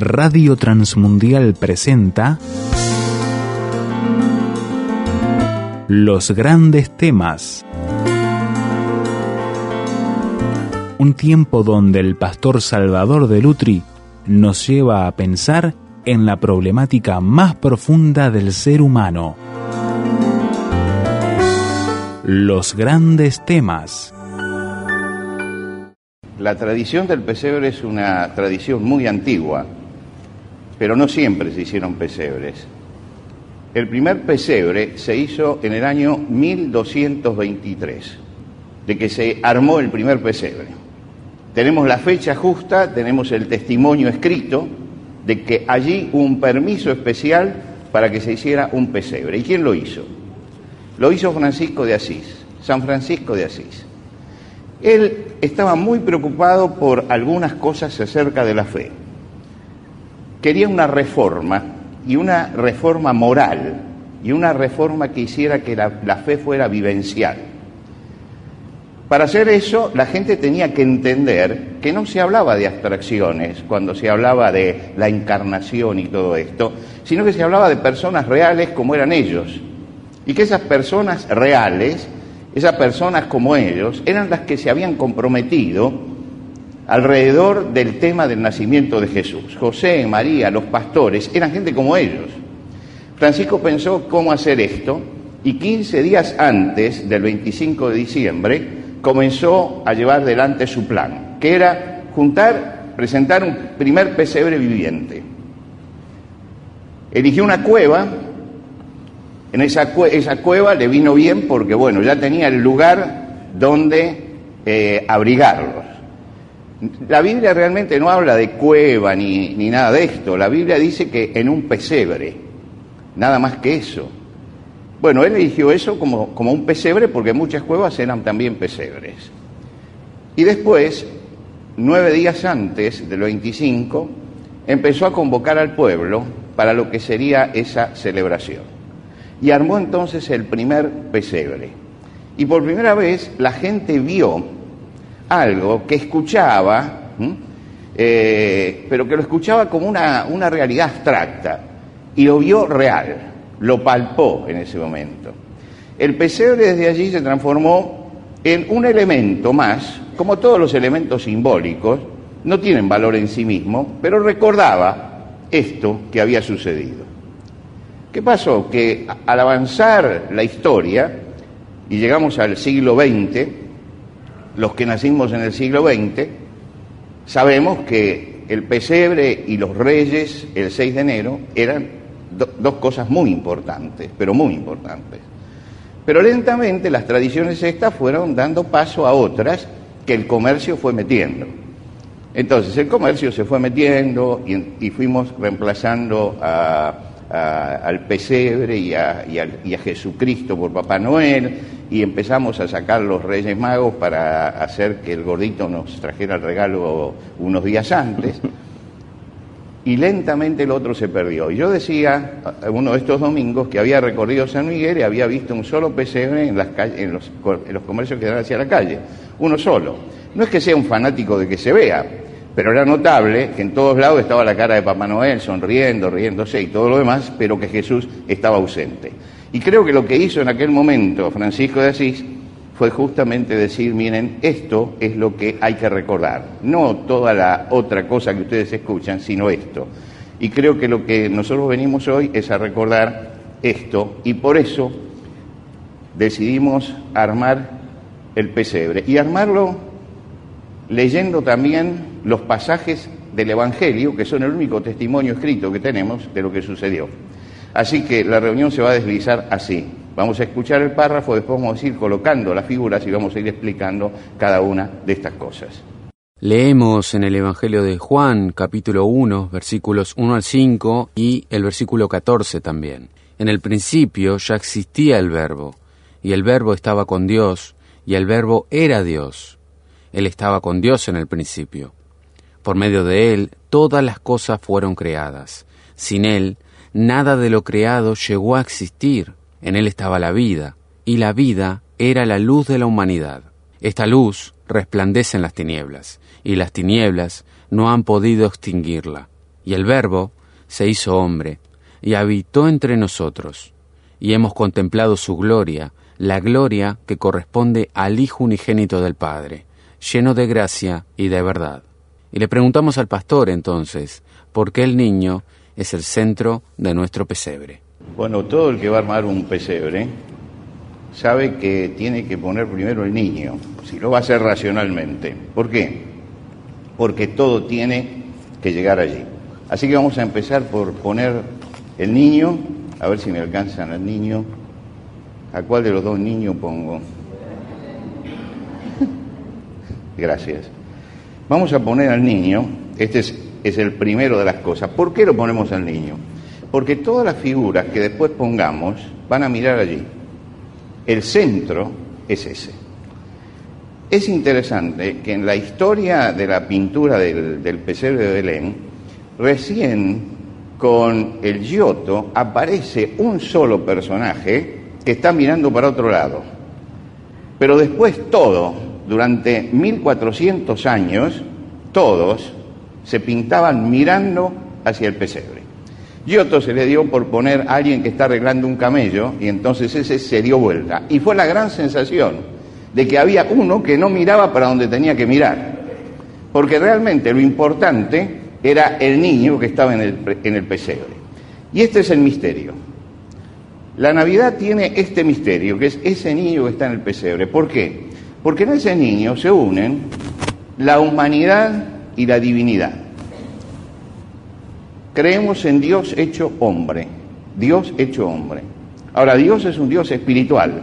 Radio Transmundial presenta Los grandes temas. Un tiempo donde el pastor Salvador de Lutri nos lleva a pensar en la problemática más profunda del ser humano. Los grandes temas. La tradición del pesebre es una tradición muy antigua, pero no siempre se hicieron pesebres. El primer pesebre se hizo en el año 1223, de que se armó el primer pesebre. Tenemos la fecha justa, tenemos el testimonio escrito de que allí hubo un permiso especial para que se hiciera un pesebre. ¿Y quién lo hizo? Lo hizo Francisco de Asís, San Francisco de Asís. Él estaba muy preocupado por algunas cosas acerca de la fe. Quería una reforma, y una reforma moral, y una reforma que hiciera que la, la fe fuera vivencial. Para hacer eso, la gente tenía que entender que no se hablaba de abstracciones cuando se hablaba de la encarnación y todo esto, sino que se hablaba de personas reales como eran ellos, y que esas personas reales, esas personas como ellos, eran las que se habían comprometido alrededor del tema del nacimiento de Jesús. José, María, los pastores, eran gente como ellos. Francisco pensó cómo hacer esto y 15 días antes del 25 de diciembre comenzó a llevar delante su plan, que era juntar, presentar un primer pesebre viviente. Eligió una cueva en esa, cueva le vino bien porque, bueno, ya tenía el lugar donde eh, abrigarlos. La Biblia realmente no habla de cueva ni, ni nada de esto. La Biblia dice que en un pesebre, nada más que eso. Bueno, él eligió eso como, como un pesebre porque muchas cuevas eran también pesebres. Y después, nueve días antes del 25, empezó a convocar al pueblo para lo que sería esa celebración y armó entonces el primer pesebre. Y por primera vez la gente vio algo que escuchaba, eh, pero que lo escuchaba como una, una realidad abstracta, y lo vio real, lo palpó en ese momento. El pesebre desde allí se transformó en un elemento más, como todos los elementos simbólicos, no tienen valor en sí mismo, pero recordaba esto que había sucedido. ¿Qué pasó? Que al avanzar la historia y llegamos al siglo XX, los que nacimos en el siglo XX, sabemos que el pesebre y los reyes el 6 de enero eran dos cosas muy importantes, pero muy importantes. Pero lentamente las tradiciones estas fueron dando paso a otras que el comercio fue metiendo. Entonces el comercio se fue metiendo y fuimos reemplazando al pesebre y a, Jesucristo por Papá Noel y empezamos a sacar los Reyes Magos para hacer que el gordito nos trajera el regalo unos días antes. Y lentamente el otro se perdió. Y yo decía, uno de estos domingos, que había recorrido San Miguel y había visto un solo pesebre en, las en, los, en los comercios que dan hacia la calle. Uno solo. No es que sea un fanático de que se vea, pero era notable que en todos lados estaba la cara de Papá Noel sonriendo, riéndose y todo lo demás, pero que Jesús estaba ausente. Y creo que lo que hizo en aquel momento Francisco de Asís fue justamente decir, miren, esto es lo que hay que recordar, no toda la otra cosa que ustedes escuchan, sino esto. Y creo que lo que nosotros venimos hoy es a recordar esto y por eso decidimos armar el pesebre. Y armarlo leyendo también los pasajes del Evangelio, que son el único testimonio escrito que tenemos de lo que sucedió. Así que la reunión se va a deslizar así. Vamos a escuchar el párrafo, después vamos a ir colocando las figuras y vamos a ir explicando cada una de estas cosas. Leemos en el Evangelio de Juan, capítulo 1, versículos 1 al 5 y el versículo 14 también. En el principio ya existía el verbo, y el verbo estaba con Dios, y el verbo era Dios. Él estaba con Dios en el principio. Por medio de Él todas las cosas fueron creadas. Sin Él, nada de lo creado llegó a existir. En Él estaba la vida, y la vida era la luz de la humanidad. Esta luz resplandece en las tinieblas, y las tinieblas no han podido extinguirla. Y el Verbo se hizo hombre, y habitó entre nosotros, y hemos contemplado su gloria, la gloria que corresponde al Hijo unigénito del Padre, lleno de gracia y de verdad. Y le preguntamos al pastor entonces, ¿por qué el niño es el centro de nuestro pesebre? Bueno, todo el que va a armar un pesebre sabe que tiene que poner primero el niño, si lo va a hacer racionalmente. ¿Por qué? Porque todo tiene que llegar allí. Así que vamos a empezar por poner el niño, a ver si me alcanzan al niño. ¿A cuál de los dos niños pongo? Gracias. Vamos a poner al niño, este es, es, el primero de las cosas. ¿Por qué lo ponemos al niño? Porque todas las figuras que después pongamos van a mirar allí. El centro es ese. Es interesante que en la historia de la pintura del, del pesebre de Belén, recién con el Giotto aparece un solo personaje que está mirando para otro lado. Pero después todo, durante 1400 años, todos se pintaban mirando hacia el pesebre. Giotto se le dio por poner a alguien que está arreglando un camello y entonces ese se dio vuelta. Y fue la gran sensación de que había uno que no miraba para donde tenía que mirar. Porque realmente lo importante era el niño que estaba en el, en el pesebre. Y este es el misterio. La Navidad tiene este misterio, que es ese niño que está en el pesebre. ¿Por qué? Porque en ese niño se unen la humanidad y la divinidad. Creemos en Dios hecho hombre, Dios hecho hombre. Ahora, Dios es un Dios espiritual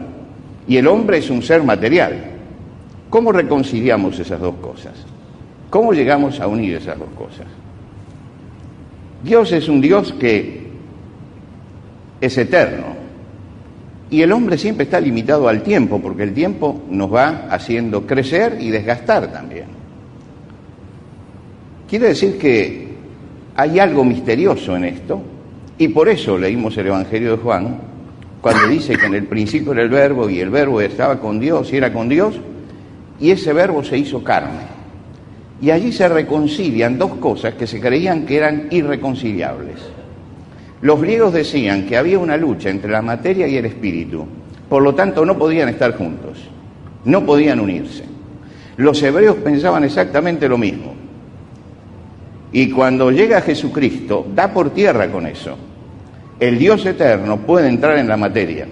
y el hombre es un ser material. ¿Cómo reconciliamos esas dos cosas? ¿Cómo llegamos a unir esas dos cosas? Dios es un Dios que es eterno y el hombre siempre está limitado al tiempo porque el tiempo nos va haciendo crecer y desgastar también. Quiere decir que hay algo misterioso en esto, y por eso leímos el Evangelio de Juan, cuando dice que en el principio era el verbo y el verbo estaba con Dios y era con Dios, y ese verbo se hizo carne. Y allí se reconcilian dos cosas que se creían que eran irreconciliables. Los griegos decían que había una lucha entre la materia y el espíritu, por lo tanto no podían estar juntos, no podían unirse. Los hebreos pensaban exactamente lo mismo. Y cuando llega Jesucristo, da por tierra con eso. El Dios eterno puede entrar en la materia,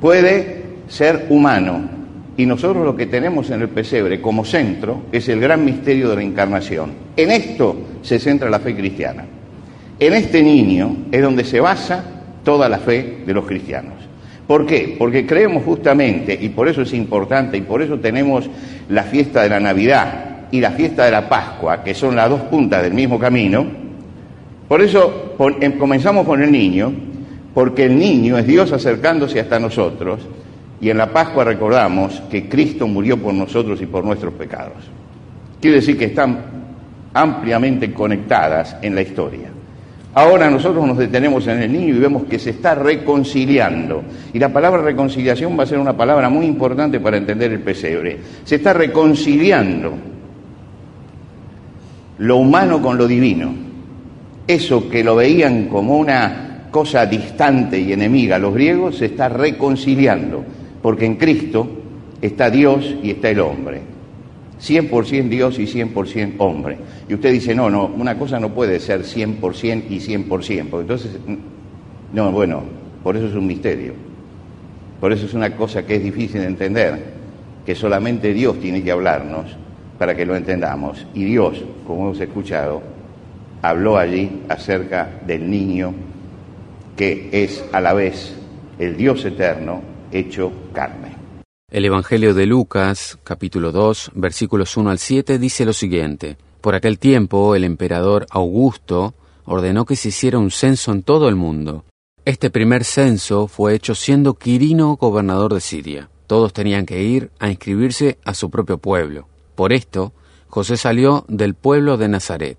puede ser humano. Y nosotros lo que tenemos en el pesebre como centro es el gran misterio de la encarnación. En esto se centra la fe cristiana. En este niño es donde se basa toda la fe de los cristianos. ¿Por qué? Porque creemos justamente, y por eso es importante, y por eso tenemos la fiesta de la Navidad, y la fiesta de la Pascua, que son las dos puntas del mismo camino, por eso em, comenzamos con el niño, porque el niño es Dios acercándose hasta nosotros, y en la Pascua recordamos que Cristo murió por nosotros y por nuestros pecados. Quiere decir que están ampliamente conectadas en la historia. Ahora nosotros nos detenemos en el niño y vemos que se está reconciliando. Y la palabra reconciliación va a ser una palabra muy importante para entender el pesebre. Se está reconciliando lo humano con lo divino. Eso que lo veían como una cosa distante y enemiga los griegos se está reconciliando, porque en Cristo está Dios y está el hombre. 100% Dios y 100% hombre. Y usted dice, no, no, una cosa no puede ser 100% y 100%, porque entonces, no, bueno, por eso es un misterio. Por eso es una cosa que es difícil de entender, que solamente Dios tiene que hablarnos para que lo entendamos. Y Dios, como hemos escuchado, habló allí acerca del niño que es a la vez el Dios eterno hecho carne. El Evangelio de Lucas, capítulo 2, versículos 1 al 7, dice lo siguiente. Por aquel tiempo el emperador Augusto ordenó que se hiciera un censo en todo el mundo. Este primer censo fue hecho siendo Quirino gobernador de Siria. Todos tenían que ir a inscribirse a su propio pueblo. Por esto, José salió del pueblo de Nazaret,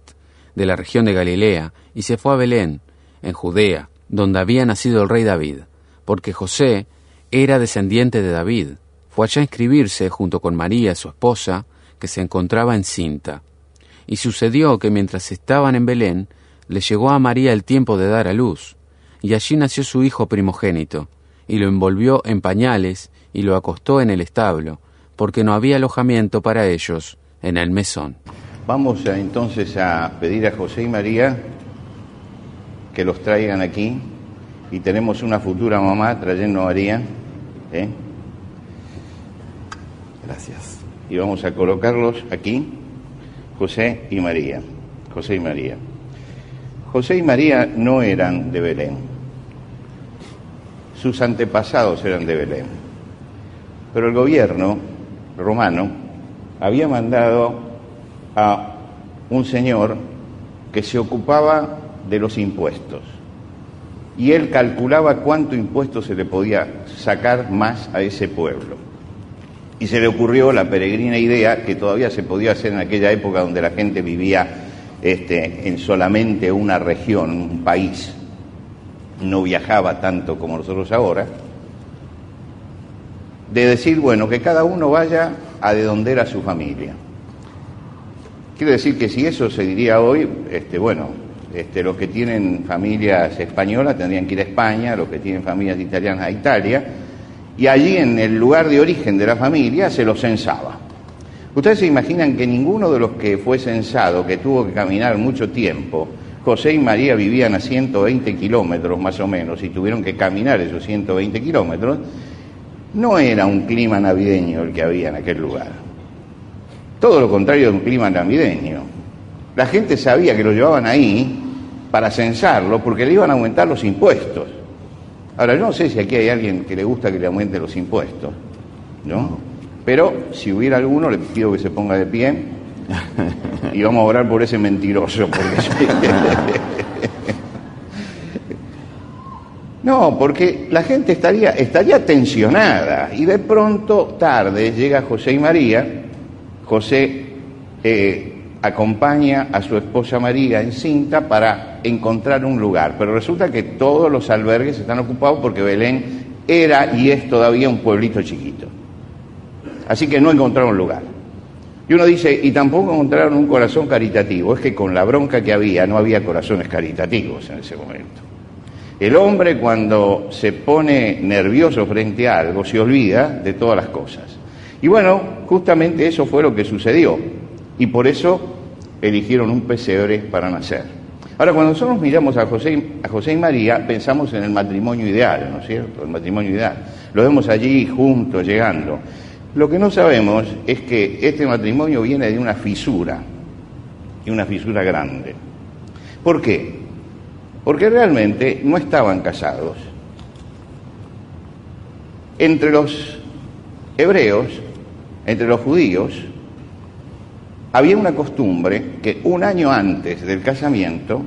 de la región de Galilea, y se fue a Belén, en Judea, donde había nacido el rey David, porque José era descendiente de David. Fue allá a inscribirse junto con María, su esposa, que se encontraba encinta. Y sucedió que mientras estaban en Belén, le llegó a María el tiempo de dar a luz, y allí nació su hijo primogénito, y lo envolvió en pañales y lo acostó en el establo, porque no había alojamiento para ellos en el mesón. Vamos a, entonces a pedir a José y María que los traigan aquí y tenemos una futura mamá trayendo a María. ¿eh? Gracias. Y vamos a colocarlos aquí, José y María. José y María. José y María no eran de Belén. Sus antepasados eran de Belén. Pero el gobierno romano había mandado a un señor que se ocupaba de los impuestos. Y él calculaba cuánto impuesto se le podía sacar más a ese pueblo. Y se le ocurrió la peregrina idea que todavía se podía hacer en aquella época donde la gente vivía este, en solamente una región, un país, no viajaba tanto como nosotros ahora, de decir, bueno, que cada uno vaya a de donde era su familia. Quiero decir que si eso se diría hoy, este, bueno, este, los que tienen familias españolas tendrían que ir a España, los que tienen familias italianas a Italia, y allí en el lugar de origen de la familia se los censaba. Ustedes se imaginan que ninguno de los que fue censado, que tuvo que caminar mucho tiempo, José y María vivían a 120 kilómetros más o menos y tuvieron que caminar esos 120 kilómetros, no era un clima navideño el que había en aquel lugar. Todo lo contrario de un clima navideño. La gente sabía que lo llevaban ahí para censarlo porque le iban a aumentar los impuestos. Ahora, yo no sé si aquí hay alguien que le gusta que le aumente los impuestos, ¿no? Pero si hubiera alguno, le pido que se ponga de pie y vamos a orar por ese mentiroso. no, porque la gente estaría, estaría tensionada y de pronto, tarde, llega José y María. José eh, acompaña a su esposa María en cinta para encontrar un lugar, pero resulta que todos los albergues están ocupados porque Belén era y es todavía un pueblito chiquito. Así que no encontraron lugar. Y uno dice, y tampoco encontraron un corazón caritativo. Es que con la bronca que había no había corazones caritativos en ese momento. El hombre cuando se pone nervioso frente a algo se olvida de todas las cosas. Y bueno, justamente eso fue lo que sucedió. Y por eso eligieron un pesebre para nacer. Ahora, cuando nosotros miramos a José, a José y María, pensamos en el matrimonio ideal, ¿no es cierto? El matrimonio ideal. Lo vemos allí juntos, llegando. Lo que no sabemos es que este matrimonio viene de una fisura, y una fisura grande. ¿Por qué? Porque realmente no estaban casados. Entre los hebreos, entre los judíos, había una costumbre que un año antes del casamiento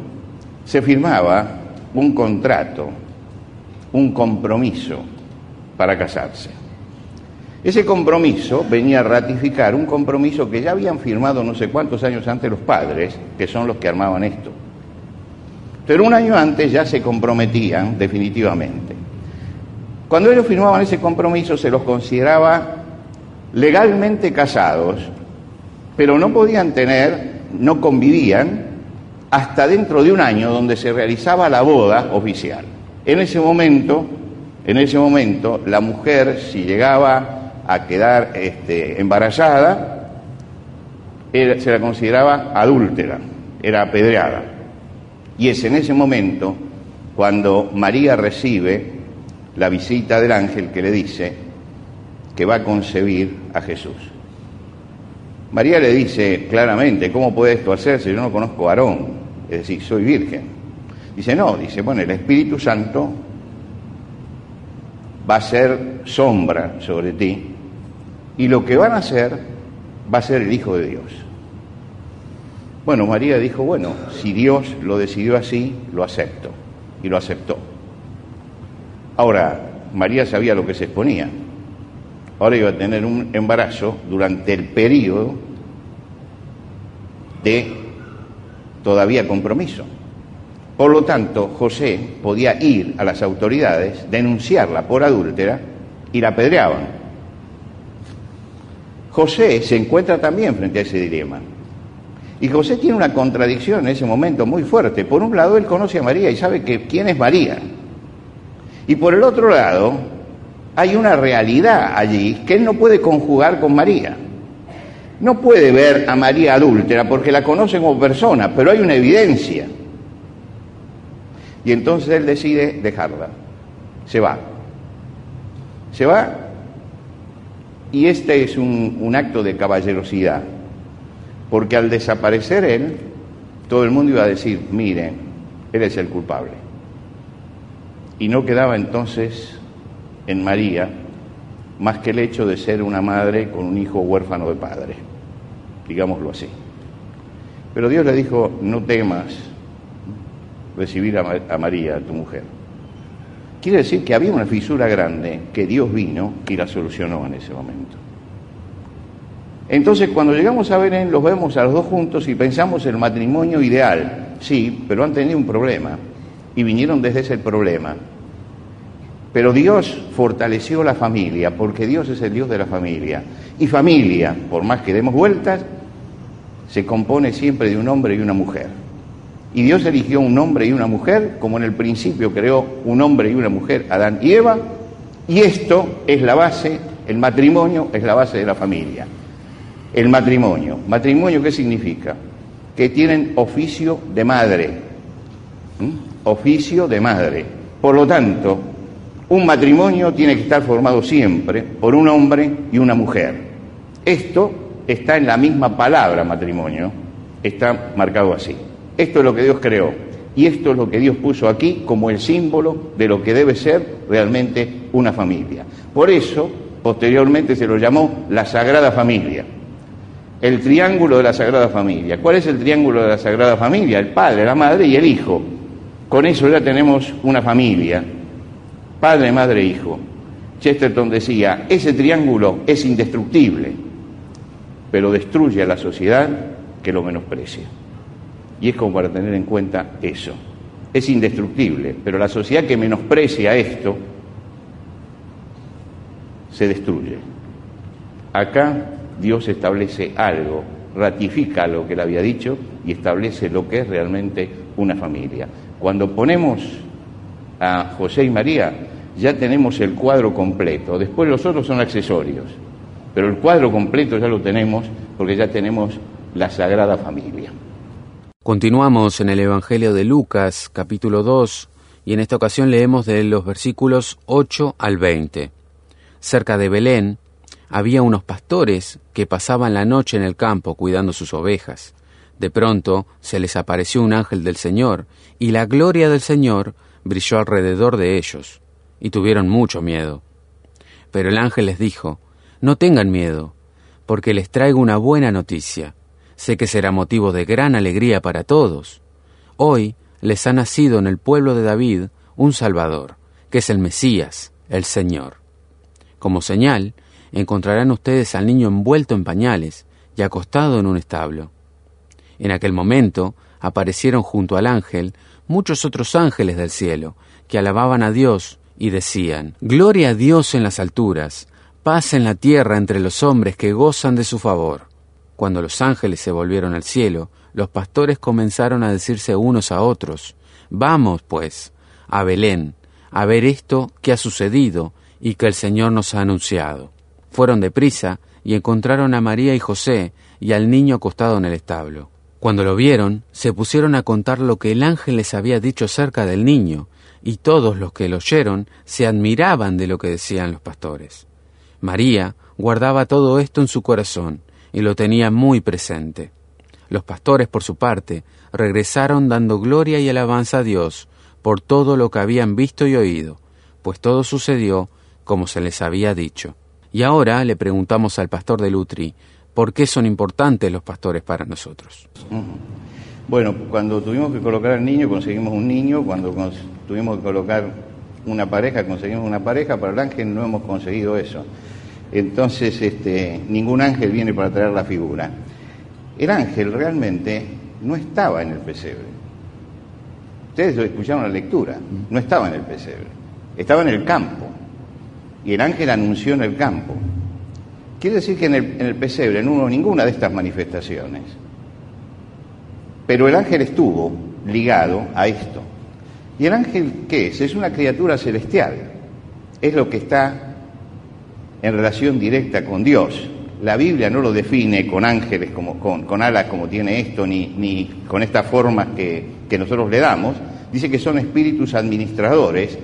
se firmaba un contrato, un compromiso para casarse. Ese compromiso venía a ratificar un compromiso que ya habían firmado no sé cuántos años antes los padres, que son los que armaban esto. Pero un año antes ya se comprometían definitivamente. Cuando ellos firmaban ese compromiso se los consideraba legalmente casados, pero no podían tener, no convivían hasta dentro de un año donde se realizaba la boda oficial. En ese momento, en ese momento, la mujer, si llegaba a quedar este, embarazada, se la consideraba adúltera, era apedreada. Y es en ese momento cuando María recibe la visita del ángel que le dice que va a concebir a Jesús. María le dice claramente, ¿cómo puede esto hacerse? Yo no conozco varón, es decir, soy virgen. Dice, no, dice, bueno, el Espíritu Santo va a ser sombra sobre ti y lo que van a hacer va a ser el Hijo de Dios. Bueno, María dijo, bueno, si Dios lo decidió así, lo acepto. Y lo aceptó. Ahora, María sabía lo que se exponía. Ahora iba a tener un embarazo durante el periodo de todavía compromiso. Por lo tanto, José podía ir a las autoridades, denunciarla por adúltera y la apedreaban. José se encuentra también frente a ese dilema. Y José tiene una contradicción en ese momento muy fuerte. Por un lado, él conoce a María y sabe que quién es María. Y por el otro lado, hay una realidad allí que él no puede conjugar con María. No puede ver a María adúltera porque la conoce como persona, pero hay una evidencia. Y entonces él decide dejarla. Se va. Se va y este es un, un acto de caballerosidad porque al desaparecer él, todo el mundo iba a decir, miren, él es el culpable. Y no quedaba entonces en María más que el hecho de ser una madre con un hijo huérfano de padre, digámoslo así. Pero Dios le dijo, no temas recibir a, a María, tu mujer. Quiere decir que había una fisura grande que Dios vino y la solucionó en ese momento. Entonces, cuando llegamos a Belén, los vemos a los dos juntos y pensamos el matrimonio ideal. Sí, pero han tenido un problema y vinieron desde ese problema. Pero Dios fortaleció la familia, porque Dios es el Dios de la familia. Y familia, por más que demos vueltas, se compone siempre de un hombre y una mujer. Y Dios eligió un hombre y una mujer, como en el principio creó un hombre y una mujer, Adán y Eva, y esto es la base, el matrimonio es la base de la familia el matrimonio. ¿Matrimonio qué significa? Que tienen oficio de madre. Oficio de madre. Por lo tanto, un matrimonio tiene que estar formado siempre por un hombre y una mujer. Esto está en la misma palabra matrimonio, está marcado así. Esto es lo que Dios creó y esto es lo que Dios puso aquí como el símbolo de lo que debe ser realmente una familia. Por eso, posteriormente se lo llamó la Sagrada Familia el triángulo de la Sagrada Familia. ¿Cuál es el triángulo de la Sagrada Familia? El Padre, la Madre y el Hijo. Con eso ya tenemos una familia. Padre, Madre, Hijo. Chesterton decía, ese triángulo es indestructible, pero destruye a la sociedad que lo menosprecia. Y es como para tener en cuenta eso. Es indestructible, pero la sociedad que menosprecia esto se destruye. Acá Dios establece algo, ratifica lo que él había dicho y establece lo que es realmente una familia. Cuando ponemos a José y María, ya tenemos el cuadro completo. Después los otros son accesorios, pero el cuadro completo ya lo tenemos porque ya tenemos la Sagrada Familia. Continuamos en el Evangelio de Lucas, capítulo 2, y en esta ocasión leemos de los versículos 8 al 20. Cerca de Belén, había unos pastores que pasaban la noche en el campo cuidando sus ovejas. De pronto se les apareció un ángel del Señor, y la gloria del Señor brilló alrededor de ellos, y tuvieron mucho miedo. Pero el ángel les dijo, No tengan miedo, porque les traigo una buena noticia. Sé que será motivo de gran alegría para todos. Hoy les ha nacido en el pueblo de David un Salvador, que es el Mesías, el Señor. Como señal, encontrarán ustedes al niño envuelto en pañales y acostado en un establo. En aquel momento aparecieron junto al ángel muchos otros ángeles del cielo, que alababan a Dios y decían, Gloria a Dios en las alturas, paz en la tierra entre los hombres que gozan de su favor. Cuando los ángeles se volvieron al cielo, los pastores comenzaron a decirse unos a otros, Vamos, pues, a Belén, a ver esto que ha sucedido y que el Señor nos ha anunciado. Fueron deprisa y encontraron a María y José y al niño acostado en el establo. Cuando lo vieron, se pusieron a contar lo que el ángel les había dicho acerca del niño, y todos los que lo oyeron se admiraban de lo que decían los pastores. María guardaba todo esto en su corazón y lo tenía muy presente. Los pastores, por su parte, regresaron dando gloria y alabanza a Dios por todo lo que habían visto y oído, pues todo sucedió como se les había dicho. Y ahora le preguntamos al pastor de Lutri, ¿por qué son importantes los pastores para nosotros? Bueno, cuando tuvimos que colocar al niño, conseguimos un niño, cuando tuvimos que colocar una pareja, conseguimos una pareja, para el ángel no hemos conseguido eso. Entonces, este, ningún ángel viene para traer la figura. El ángel realmente no estaba en el pesebre. Ustedes escucharon la lectura, no estaba en el pesebre, estaba en el campo y el ángel anunció en el campo. Quiere decir que en el, pesebre no hubo ninguna de estas manifestaciones. Pero el ángel estuvo ligado a esto. ¿Y el ángel qué es? Es una criatura celestial. Es lo que está en relación directa con Dios. La Biblia no lo define con ángeles, como, con, alas como tiene esto, ni, con estas formas que nosotros le damos. Dice que son espíritus administradores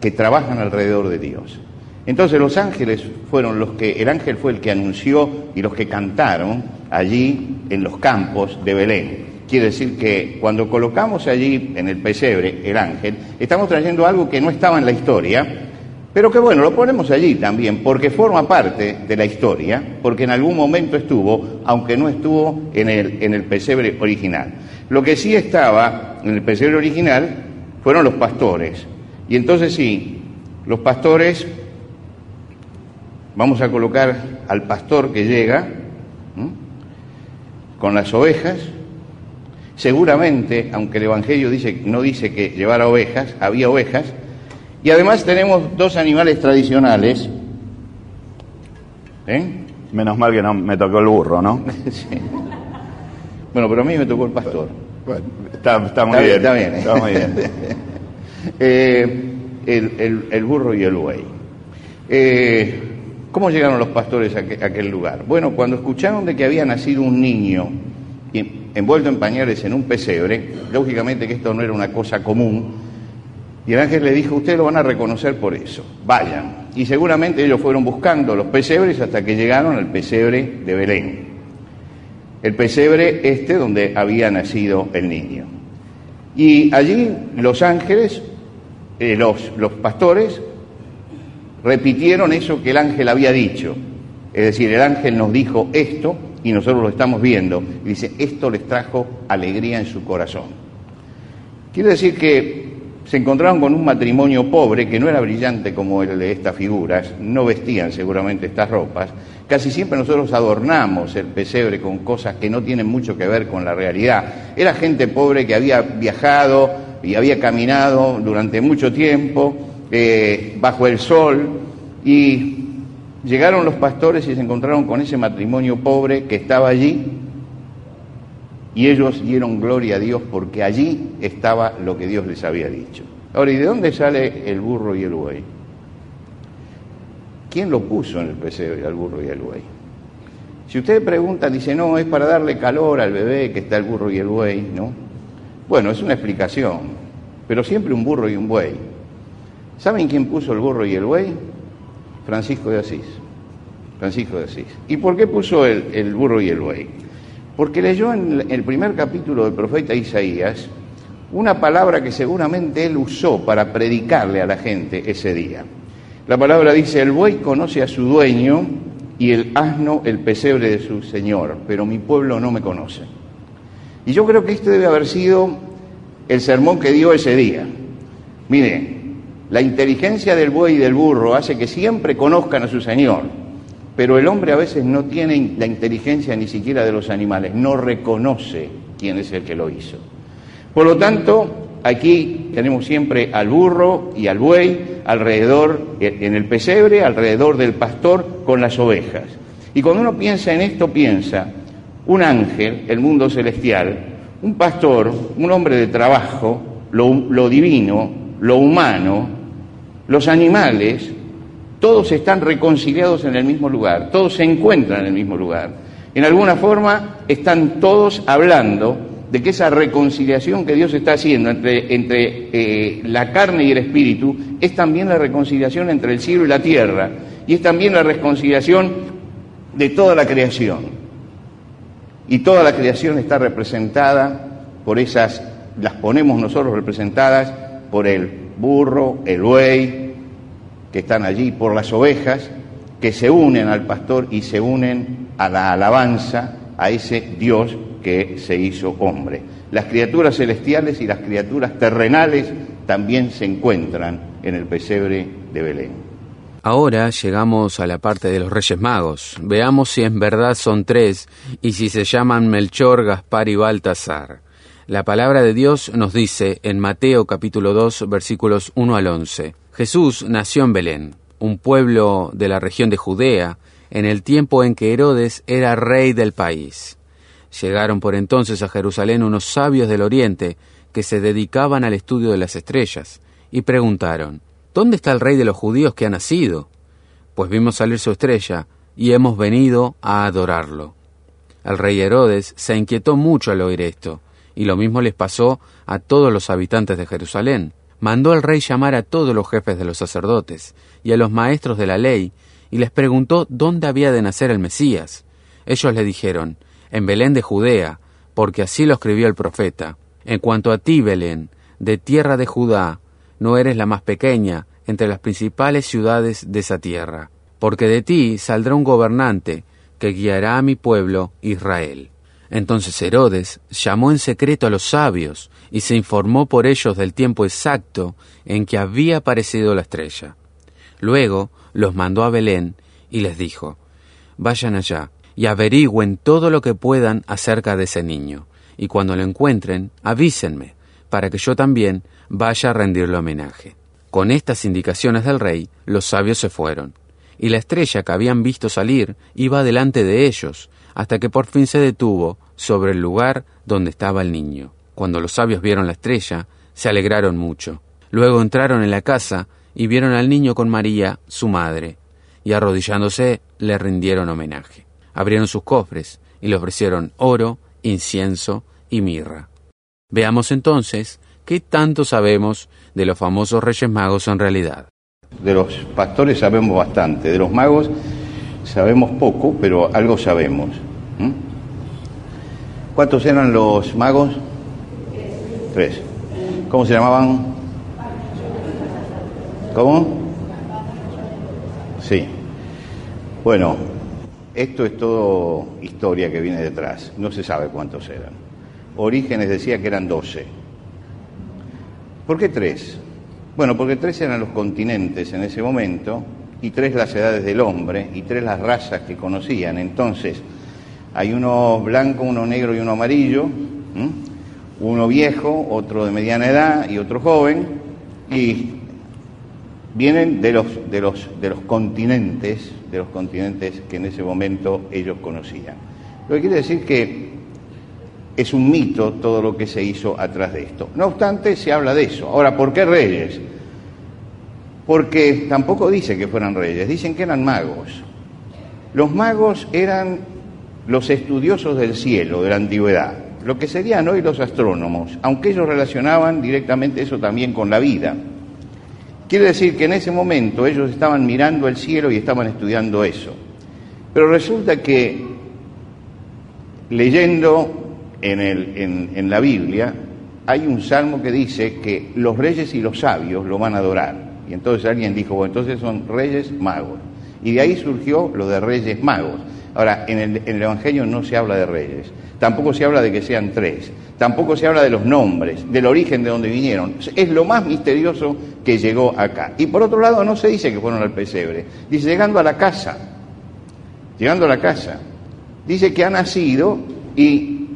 que trabajan alrededor de Dios. Entonces los ángeles fueron los que, el ángel fue el que anunció y los que cantaron allí en los campos de Belén. Quiere decir que cuando colocamos allí en el pesebre el ángel, estamos trayendo algo que no estaba en la historia, pero que bueno, lo ponemos allí también, porque forma parte de la historia, porque en algún momento estuvo, aunque no estuvo en el, en el pesebre original. Lo que sí estaba en el pesebre original fueron los pastores. Y entonces sí, los pastores Vamos a colocar al pastor que llega con las ovejas. Seguramente, aunque el Evangelio dice, no dice que llevara ovejas, había ovejas. Y además tenemos dos animales tradicionales. ¿Eh? Menos mal que no me tocó el burro, ¿no? sí. Bueno, pero a mí me tocó el pastor. Bueno, está, muy bien, Está bien. Está muy bien. Eh, el, burro y el buey. Eh, ¿Cómo llegaron los pastores a, aquel lugar? Bueno, cuando escucharon de que había nacido un niño envuelto en pañales en un pesebre, lógicamente que esto no era una cosa común, y el ángel le dijo, ustedes lo van a reconocer por eso, vayan. Y seguramente ellos fueron buscando los pesebres hasta que llegaron al pesebre de Belén, el pesebre este donde había nacido el niño. Y allí los ángeles, eh, los, los pastores, repitieron eso que el ángel había dicho. Es decir, el ángel nos dijo esto y nosotros lo estamos viendo. Y dice, esto les trajo alegría en su corazón. Quiere decir que se encontraron con un matrimonio pobre que no era brillante como el de estas figuras, no vestían seguramente estas ropas. Casi siempre nosotros adornamos el pesebre con cosas que no tienen mucho que ver con la realidad. Era gente pobre que había viajado y había caminado durante mucho tiempo eh, bajo el sol y llegaron los pastores y se encontraron con ese matrimonio pobre que estaba allí y ellos dieron gloria a Dios porque allí estaba lo que Dios les había dicho. Ahora, ¿y de dónde sale el burro y el buey? ¿Quién lo puso en el pesebre al burro y el buey? Si usted pregunta, dice, no, es para darle calor al bebé que está el burro y el buey, ¿no? Bueno, es una explicación, pero siempre un burro y un buey ¿Saben quién puso el burro y el buey? Francisco de Asís. Francisco de Asís. ¿Y por qué puso el, burro y el buey? Porque leyó en el primer capítulo del profeta Isaías una palabra que seguramente él usó para predicarle a la gente ese día. La palabra dice, el buey conoce a su dueño y el asno el pesebre de su señor, pero mi pueblo no me conoce. Y yo creo que este debe haber sido el sermón que dio ese día. Mire, la inteligencia del buey y del burro hace que siempre conozcan a su Señor, pero el hombre a veces no tiene la inteligencia ni siquiera de los animales, no reconoce quién es el que lo hizo. Por lo tanto, aquí tenemos siempre al burro y al buey alrededor, en el pesebre, alrededor del pastor con las ovejas. Y cuando uno piensa en esto, piensa un ángel, el mundo celestial, un pastor, un hombre de trabajo, lo, lo divino, lo humano, los animales, todos están reconciliados en el mismo lugar, todos se encuentran en el mismo lugar. En alguna forma están todos hablando de que esa reconciliación que Dios está haciendo entre, entre eh, la carne y el espíritu es también la reconciliación entre el cielo y la tierra y es también la reconciliación de toda la creación. Y toda la creación está representada por esas, las ponemos nosotros representadas por el burro, el buey, que están allí, por las ovejas, que se unen al pastor y se unen a la alabanza a ese Dios que se hizo hombre. Las criaturas celestiales y las criaturas terrenales también se encuentran en el pesebre de Belén. Ahora llegamos a la parte de los Reyes Magos. Veamos si en verdad son tres y si se llaman Melchor, Gaspar y Baltasar. La palabra de Dios nos dice en Mateo capítulo 2 versículos 1 al 11, Jesús nació en Belén, un pueblo de la región de Judea, en el tiempo en que Herodes era rey del país. Llegaron por entonces a Jerusalén unos sabios del oriente que se dedicaban al estudio de las estrellas, y preguntaron, ¿Dónde está el rey de los judíos que ha nacido? Pues vimos salir su estrella, y hemos venido a adorarlo. El rey Herodes se inquietó mucho al oír esto, y lo mismo les pasó a todos los habitantes de Jerusalén. Mandó el rey llamar a todos los jefes de los sacerdotes y a los maestros de la ley, y les preguntó dónde había de nacer el Mesías. Ellos le dijeron, en Belén de Judea, porque así lo escribió el profeta. En cuanto a ti, Belén, de tierra de Judá, no eres la más pequeña entre las principales ciudades de esa tierra, porque de ti saldrá un gobernante que guiará a mi pueblo Israel. Entonces Herodes llamó en secreto a los sabios y se informó por ellos del tiempo exacto en que había aparecido la estrella. Luego los mandó a Belén y les dijo, Vayan allá y averigüen todo lo que puedan acerca de ese niño, y cuando lo encuentren, avísenme, para que yo también vaya a rendirle homenaje. Con estas indicaciones del rey, los sabios se fueron, y la estrella que habían visto salir iba delante de ellos, hasta que por fin se detuvo sobre el lugar donde estaba el niño. Cuando los sabios vieron la estrella, se alegraron mucho. Luego entraron en la casa y vieron al niño con María, su madre, y arrodillándose le rindieron homenaje. Abrieron sus cofres y le ofrecieron oro, incienso y mirra. Veamos entonces qué tanto sabemos de los famosos Reyes Magos en realidad. De los pastores sabemos bastante, de los magos sabemos poco, pero algo sabemos. ¿Cuántos eran los magos? Tres. ¿Cómo se llamaban? ¿Cómo? Sí. Bueno, esto es todo historia que viene detrás. No se sabe cuántos eran. Orígenes decía que eran doce. ¿Por qué tres? Bueno, porque tres eran los continentes en ese momento y tres las edades del hombre y tres las razas que conocían. Entonces, hay uno blanco, uno negro y uno amarillo, uno viejo, otro de mediana edad y otro joven, y vienen de los, de los, de los continentes, de los continentes que en ese momento ellos conocían. Lo que quiere decir que es un mito todo lo que se hizo atrás de esto. No obstante, se habla de eso. Ahora, ¿por qué reyes? Porque tampoco dice que fueran reyes, dicen que eran magos. Los magos eran los estudiosos del cielo de la antigüedad, lo que serían hoy los astrónomos, aunque ellos relacionaban directamente eso también con la vida. Quiere decir que en ese momento ellos estaban mirando el cielo y estaban estudiando eso. Pero resulta que leyendo en, en, la Biblia hay un salmo que dice que los reyes y los sabios lo van a adorar. Y entonces alguien dijo, bueno, entonces son reyes magos. Y de ahí surgió lo de reyes magos. Ahora, en el, en el, Evangelio no se habla de reyes, tampoco se habla de que sean tres, tampoco se habla de los nombres, del origen de donde vinieron. Es lo más misterioso que llegó acá. Y por otro lado, no se dice que fueron al pesebre, dice llegando a la casa, llegando a la casa. Dice que ha nacido y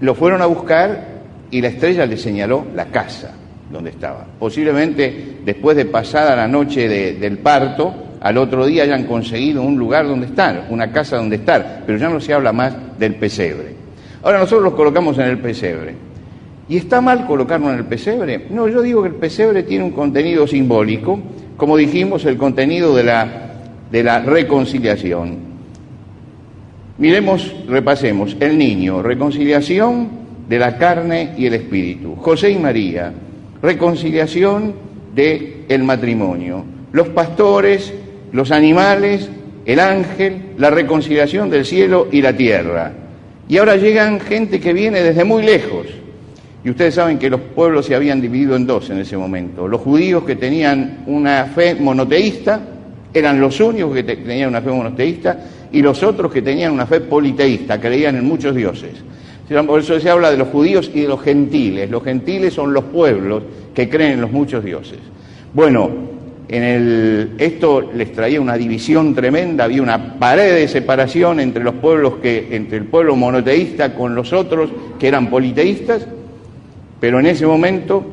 lo fueron a buscar y la estrella le señaló la casa donde estaba. Posiblemente después de pasada la noche de, del parto, al otro día hayan conseguido un lugar donde estar, una casa donde estar, pero ya no se habla más del pesebre. Ahora nosotros los colocamos en el pesebre. ¿Y está mal colocarlo en el pesebre? No, yo digo que el pesebre tiene un contenido simbólico, como dijimos, el contenido de la reconciliación. Miremos, repasemos, el niño, reconciliación de la carne y el espíritu. José y María, reconciliación del el matrimonio. Los pastores, los animales, el ángel, la reconciliación del cielo y la tierra. Y ahora llegan gente que viene desde muy lejos. Y ustedes saben que los pueblos se habían dividido en dos en ese momento. Los judíos que tenían una fe monoteísta, eran los únicos que tenían una fe monoteísta, y los otros que tenían una fe politeísta, creían en muchos dioses. Por eso se habla de los judíos y de los gentiles. Los gentiles son los pueblos que creen en los muchos dioses. Bueno, en el, esto les traía una división tremenda, había una pared de separación entre los pueblos que, entre el pueblo monoteísta con los otros que eran politeístas, pero en ese momento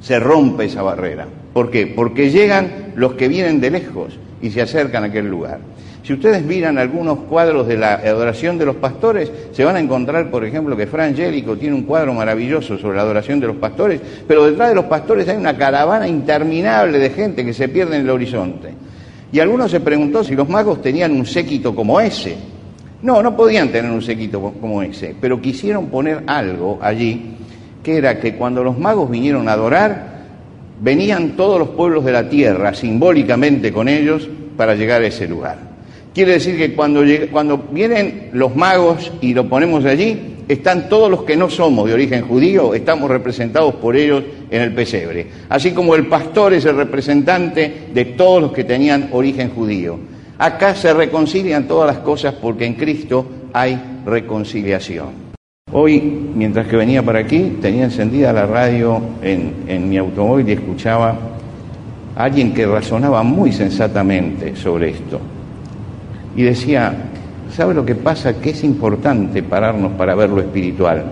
se rompe esa barrera. ¿Por qué? Porque llegan los que vienen de lejos y se acercan a aquel lugar. Si ustedes miran algunos cuadros de la adoración de los pastores, se van a encontrar, por ejemplo, que Fran Angélico tiene un cuadro maravilloso sobre la adoración de los pastores, pero detrás de los pastores hay una caravana interminable de gente que se pierde en el horizonte. Y algunos se preguntó si los magos tenían un séquito como ese. No, no podían tener un séquito como ese, pero quisieron poner algo allí, que era que cuando los magos vinieron a adorar, venían todos los pueblos de la tierra simbólicamente con ellos para llegar a ese lugar. Quiere decir que cuando, cuando vienen los magos y lo ponemos allí, están todos los que no somos de origen judío, estamos representados por ellos en el pesebre. Así como el pastor es el representante de todos los que tenían origen judío. Acá se reconcilian todas las cosas porque en Cristo hay reconciliación. Hoy, mientras que venía para aquí, tenía encendida la radio en, en mi automóvil y escuchaba a alguien que razonaba muy sensatamente sobre esto y decía, ¿sabe lo que pasa? Que es importante pararnos para ver lo espiritual.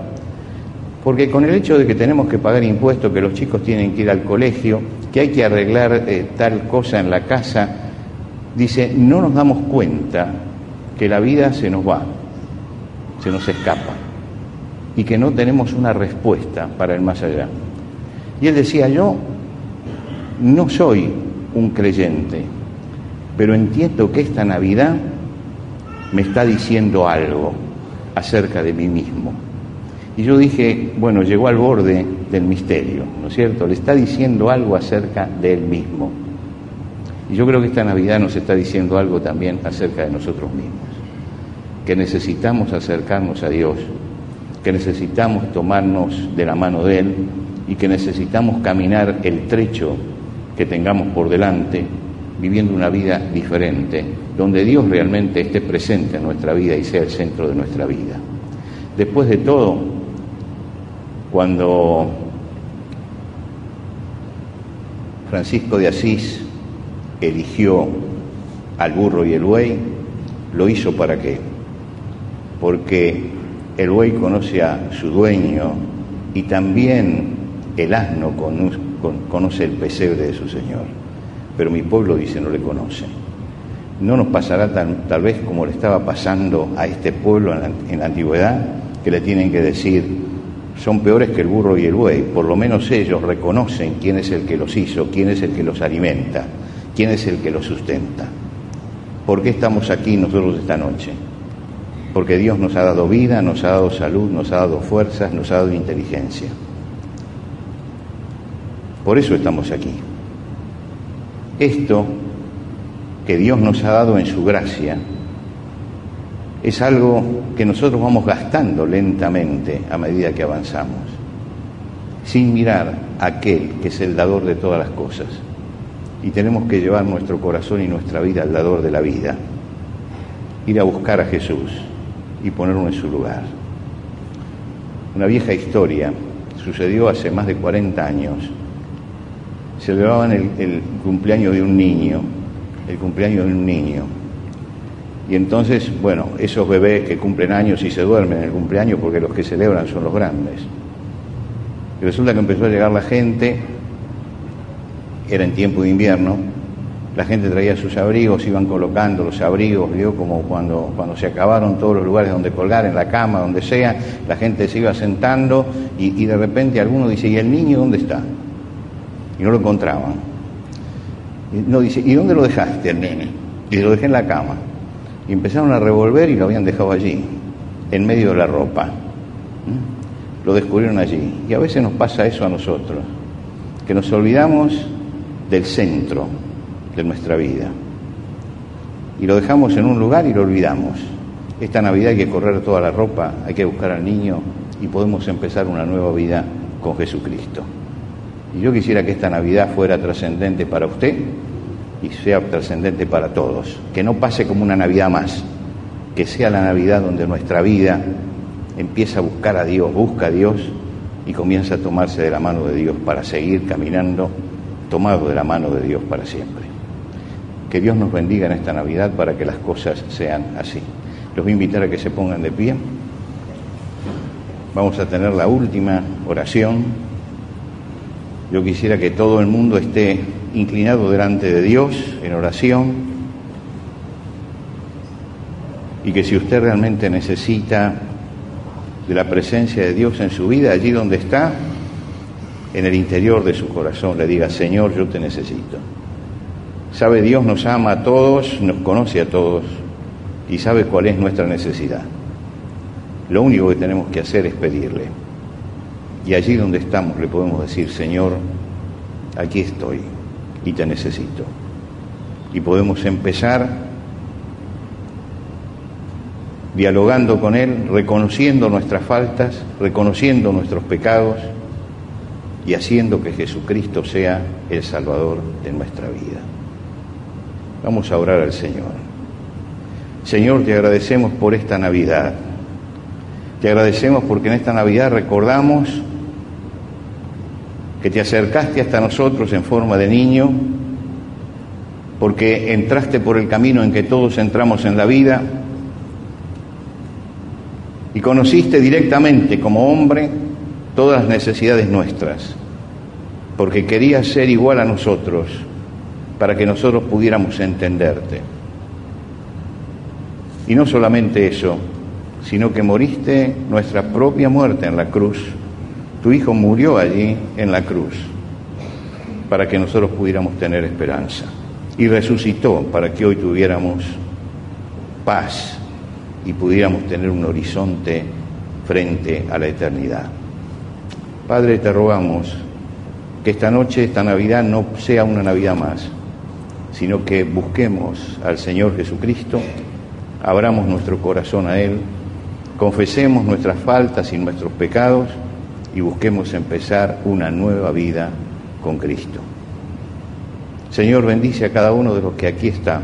Porque con el hecho de que tenemos que pagar impuestos, que los chicos tienen que ir al colegio, que hay que arreglar eh, tal cosa en la casa, dice, no nos damos cuenta que la vida se nos va, se nos escapa, y que no tenemos una respuesta para el más allá. Y él decía, yo no soy un creyente, pero entiendo que esta Navidad me está diciendo algo acerca de mí mismo. Y yo dije, bueno, llegó al borde del misterio, ¿no es cierto? Le está diciendo algo acerca de él mismo. Y yo creo que esta Navidad nos está diciendo algo también acerca de nosotros mismos, que necesitamos acercarnos a Dios, que necesitamos tomarnos de la mano de Él y que necesitamos caminar el trecho que tengamos por delante, viviendo una vida diferente, donde Dios realmente esté presente en nuestra vida y sea el centro de nuestra vida. Después de todo, cuando Francisco de Asís eligió al burro y el buey, lo hizo para qué? Porque el buey conoce a su dueño y también el asno conoce el pesebre de su Señor. Pero mi pueblo dice no le conoce no nos pasará tal vez como le estaba pasando a este pueblo en la, antigüedad, que le tienen que decir, son peores que el burro y el buey, por lo menos ellos reconocen quién es el que los hizo, quién es el que los alimenta, quién es el que los sustenta. ¿Por qué estamos aquí nosotros esta noche? Porque Dios nos ha dado vida, nos ha dado salud, nos ha dado fuerzas, nos ha dado inteligencia. Por eso estamos aquí. Esto que Dios nos ha dado en su gracia es algo que nosotros vamos gastando lentamente a medida que avanzamos, sin mirar a aquel que es el dador de todas las cosas. Y tenemos que llevar nuestro corazón y nuestra vida al dador de la vida, ir a buscar a Jesús y ponerlo en su lugar. Una vieja historia sucedió hace más de 40 años. Celebraban el, el cumpleaños de un niño el cumpleaños de un niño. Y entonces, bueno, esos bebés que cumplen años y se duermen en el cumpleaños porque los que celebran son los grandes. Y resulta que empezó a llegar la gente, era en tiempo de invierno, la gente traía sus abrigos, iban colocando los abrigos, vio como cuando, cuando se acabaron todos los lugares donde colgar, en la cama, donde sea, la gente se iba sentando y, y de repente alguno dice, ¿y el niño dónde está? Y no lo encontraban. No, dice, ¿y dónde lo dejaste el nene? Y lo dejé en la cama. Y empezaron a revolver y lo habían dejado allí, en medio de la ropa. ¿Mm? Lo descubrieron allí. Y a veces nos pasa eso a nosotros, que nos olvidamos del centro de nuestra vida. Y lo dejamos en un lugar y lo olvidamos. Esta Navidad hay que correr toda la ropa, hay que buscar al niño y podemos empezar una nueva vida con Jesucristo. Y yo quisiera que esta Navidad fuera trascendente para usted y sea trascendente para todos. Que no pase como una Navidad más, que sea la Navidad donde nuestra vida empieza a buscar a Dios, busca a Dios y comienza a tomarse de la mano de Dios para seguir caminando tomado de la mano de Dios para siempre. Que Dios nos bendiga en esta Navidad para que las cosas sean así. Los voy a invitar a que se pongan de pie. Vamos a tener la última oración yo quisiera que todo el mundo esté inclinado delante de Dios en oración. y que si usted realmente necesita de la presencia de Dios en su vida, allí donde está, en el interior de su corazón, le diga, Señor, yo te necesito. Sabe, Dios nos ama a todos, nos conoce a todos y sabe cuál es nuestra necesidad. Lo único que tenemos que hacer es pedirle. Y allí donde estamos le podemos decir, Señor, aquí estoy y te necesito. Y podemos empezar dialogando con Él, reconociendo nuestras faltas, reconociendo nuestros pecados y haciendo que Jesucristo sea el Salvador de nuestra vida. Vamos a orar al Señor. Señor, te agradecemos por esta Navidad. Te agradecemos porque en esta Navidad recordamos que te acercaste hasta nosotros en forma de niño, porque entraste por el camino en que todos entramos en la vida y conociste directamente como hombre todas las necesidades nuestras, porque querías ser igual a nosotros para que nosotros pudiéramos entenderte. Y no solamente eso, sino que moriste nuestra propia muerte en la cruz. Tu Hijo murió allí en la cruz para que nosotros pudiéramos tener esperanza. Y resucitó para que hoy tuviéramos paz y pudiéramos tener un horizonte frente a la eternidad. Padre, te rogamos que esta noche, esta Navidad, no sea una Navidad más, sino que busquemos al Señor Jesucristo, abramos nuestro corazón a Él confesemos nuestras faltas y nuestros pecados y busquemos empezar una nueva vida con Cristo. Señor, bendice a cada uno de los que aquí está.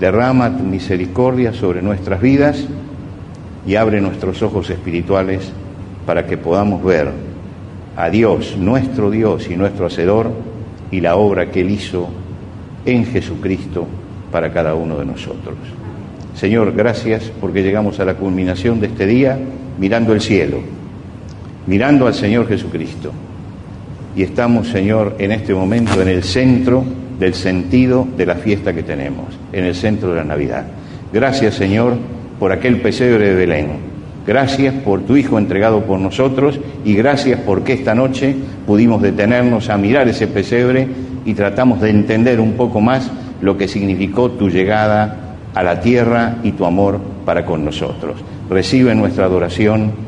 Derrama tu misericordia sobre nuestras vidas y abre nuestros ojos espirituales para que podamos ver a Dios, nuestro Dios y nuestro Hacedor, y la obra que Él hizo en Jesucristo para cada uno de nosotros. Señor, gracias porque llegamos a la culminación de este día mirando el cielo, mirando al Señor Jesucristo. Y estamos, Señor, en este momento en el centro del sentido de la fiesta que tenemos, en el centro de la Navidad. Gracias, Señor, por aquel pesebre de Belén. Gracias por tu Hijo entregado por nosotros y gracias porque esta noche pudimos detenernos a mirar ese pesebre y tratamos de entender un poco más lo que significó tu llegada a la tierra y tu amor para con nosotros. Recibe nuestra adoración